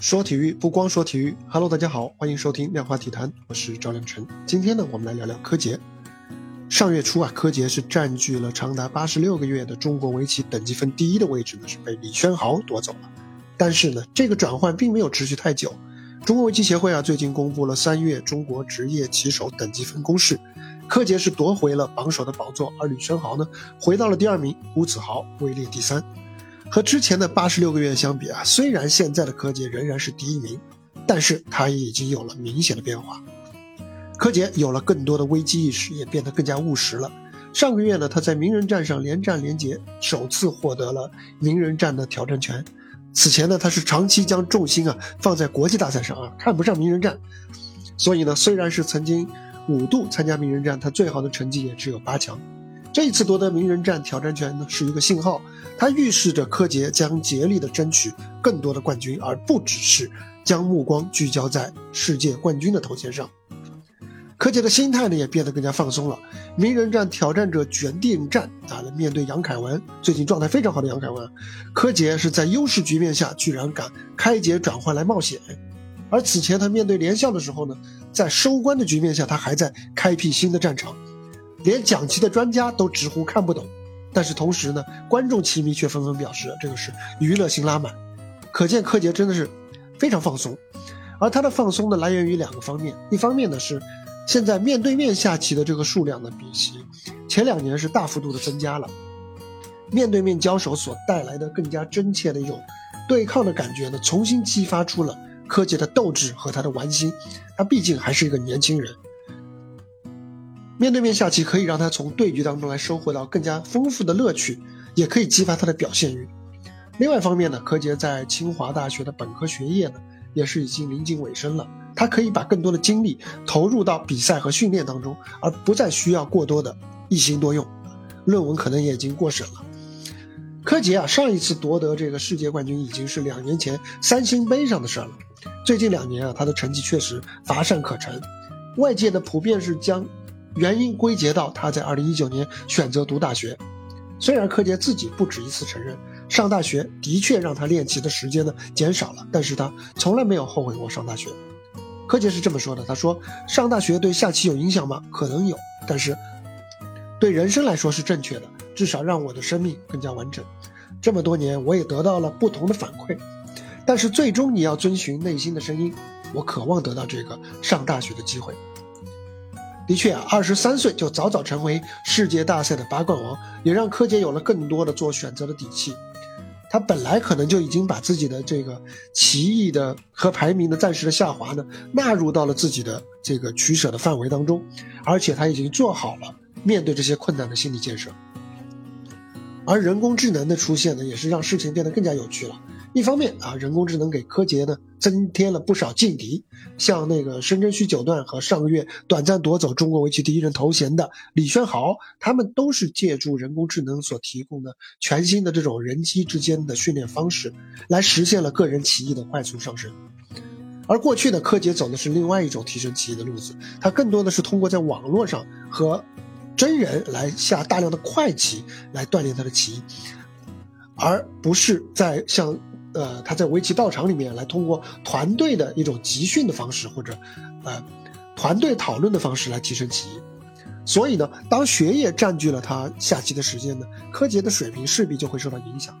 说体育不光说体育，Hello，大家好，欢迎收听量化体坛，我是赵亮晨。今天呢，我们来聊聊柯洁。上月初啊，柯洁是占据了长达八十六个月的中国围棋等级分第一的位置呢，是被李轩豪夺走了。但是呢，这个转换并没有持续太久。中国围棋协会啊，最近公布了三月中国职业棋手等级分公示，柯洁是夺回了榜首的宝座，而李轩豪呢，回到了第二名，吴子豪位列第三。和之前的八十六个月相比啊，虽然现在的柯洁仍然是第一名，但是他也已经有了明显的变化。柯洁有了更多的危机意识，也变得更加务实了。上个月呢，他在名人战上连战连捷，首次获得了名人战的挑战权。此前呢，他是长期将重心啊放在国际大赛上啊，看不上名人战。所以呢，虽然是曾经五度参加名人战，他最好的成绩也只有八强。这一次夺得名人战挑战权呢，是一个信号，它预示着柯洁将竭力的争取更多的冠军，而不只是将目光聚焦在世界冠军的头衔上。柯洁的心态呢也变得更加放松了。名人战挑战者决定战啊，面对杨凯文，最近状态非常好的杨凯文，柯洁是在优势局面下居然敢开解转换来冒险，而此前他面对连笑的时候呢，在收官的局面下，他还在开辟新的战场。连讲棋的专家都直呼看不懂，但是同时呢，观众棋迷却纷纷表示这个是娱乐性拉满，可见柯洁真的是非常放松。而他的放松呢，来源于两个方面，一方面呢是现在面对面下棋的这个数量呢，比起前两年是大幅度的增加了，面对面交手所带来的更加真切的一种对抗的感觉呢，重新激发出了柯洁的斗志和他的玩心。他毕竟还是一个年轻人。面对面下棋可以让他从对局当中来收获到更加丰富的乐趣，也可以激发他的表现欲。另外一方面呢，柯洁在清华大学的本科学业呢，也是已经临近尾声了。他可以把更多的精力投入到比赛和训练当中，而不再需要过多的一心多用。论文可能也已经过审了。柯洁啊，上一次夺得这个世界冠军已经是两年前三星杯上的事儿了。最近两年啊，他的成绩确实乏善可陈，外界的普遍是将。原因归结到他在二零一九年选择读大学，虽然柯洁自己不止一次承认上大学的确让他练棋的时间呢减少了，但是他从来没有后悔过上大学。柯洁是这么说的：“他说上大学对下棋有影响吗？可能有，但是对人生来说是正确的，至少让我的生命更加完整。这么多年我也得到了不同的反馈，但是最终你要遵循内心的声音。我渴望得到这个上大学的机会。”的确啊，二十三岁就早早成为世界大赛的八冠王，也让柯洁有了更多的做选择的底气。他本来可能就已经把自己的这个棋艺的和排名的暂时的下滑呢，纳入到了自己的这个取舍的范围当中，而且他已经做好了面对这些困难的心理建设。而人工智能的出现呢，也是让事情变得更加有趣了。一方面啊，人工智能给柯洁呢增添了不少劲敌，像那个深圳需九段和上个月短暂夺走中国围棋第一人头衔的李轩豪，他们都是借助人工智能所提供的全新的这种人机之间的训练方式，来实现了个人棋艺的快速上升。而过去的柯洁走的是另外一种提升棋艺的路子，他更多的是通过在网络上和真人来下大量的快棋来锻炼他的棋艺，而不是在像。呃，他在围棋道场里面来通过团队的一种集训的方式，或者，呃，团队讨论的方式来提升棋艺。所以呢，当学业占据了他下棋的时间呢，柯洁的水平势必就会受到影响。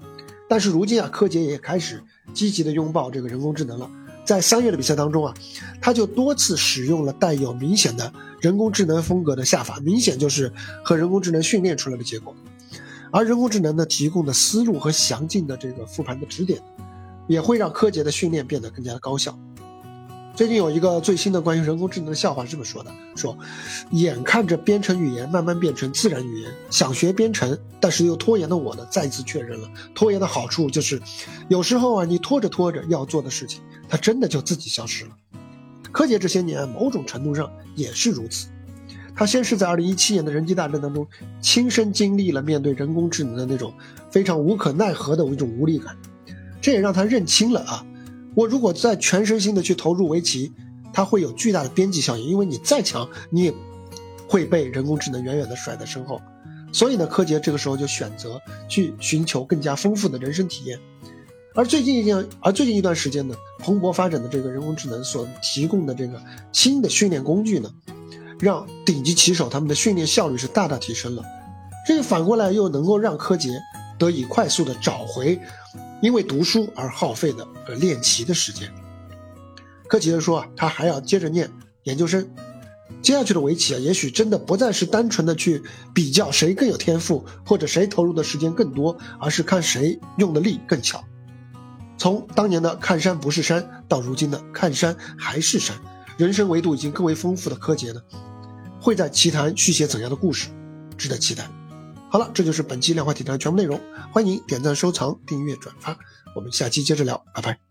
但是如今啊，柯洁也开始积极的拥抱这个人工智能了。在三月的比赛当中啊，他就多次使用了带有明显的人工智能风格的下法，明显就是和人工智能训练出来的结果。而人工智能呢提供的思路和详尽的这个复盘的指点。也会让柯洁的训练变得更加的高效。最近有一个最新的关于人工智能的笑话是这么说的：说，眼看着编程语言慢慢变成自然语言，想学编程但是又拖延的我呢，再一次确认了拖延的好处就是，有时候啊，你拖着拖着要做的事情，它真的就自己消失了。柯洁这些年某种程度上也是如此，他先是在2017年的人机大战当中亲身经历了面对人工智能的那种非常无可奈何的一种无力感。这也让他认清了啊，我如果再全身心的去投入围棋，它会有巨大的边际效应，因为你再强，你也会被人工智能远远的甩在身后。所以呢，柯洁这个时候就选择去寻求更加丰富的人生体验。而最近一件，而最近一段时间呢，蓬勃发展的这个人工智能所提供的这个新的训练工具呢，让顶级棋手他们的训练效率是大大提升了。这个反过来又能够让柯洁得以快速的找回因为读书而耗费的呃练棋的时间。柯洁说啊，他还要接着念研究生。接下去的围棋啊，也许真的不再是单纯的去比较谁更有天赋，或者谁投入的时间更多，而是看谁用的力更巧。从当年的看山不是山，到如今的看山还是山，人生维度已经更为丰富的柯洁呢，会在棋坛续写怎样的故事，值得期待。好了，这就是本期量化体坛全部内容，欢迎点赞、收藏、订阅、转发，我们下期接着聊，拜拜。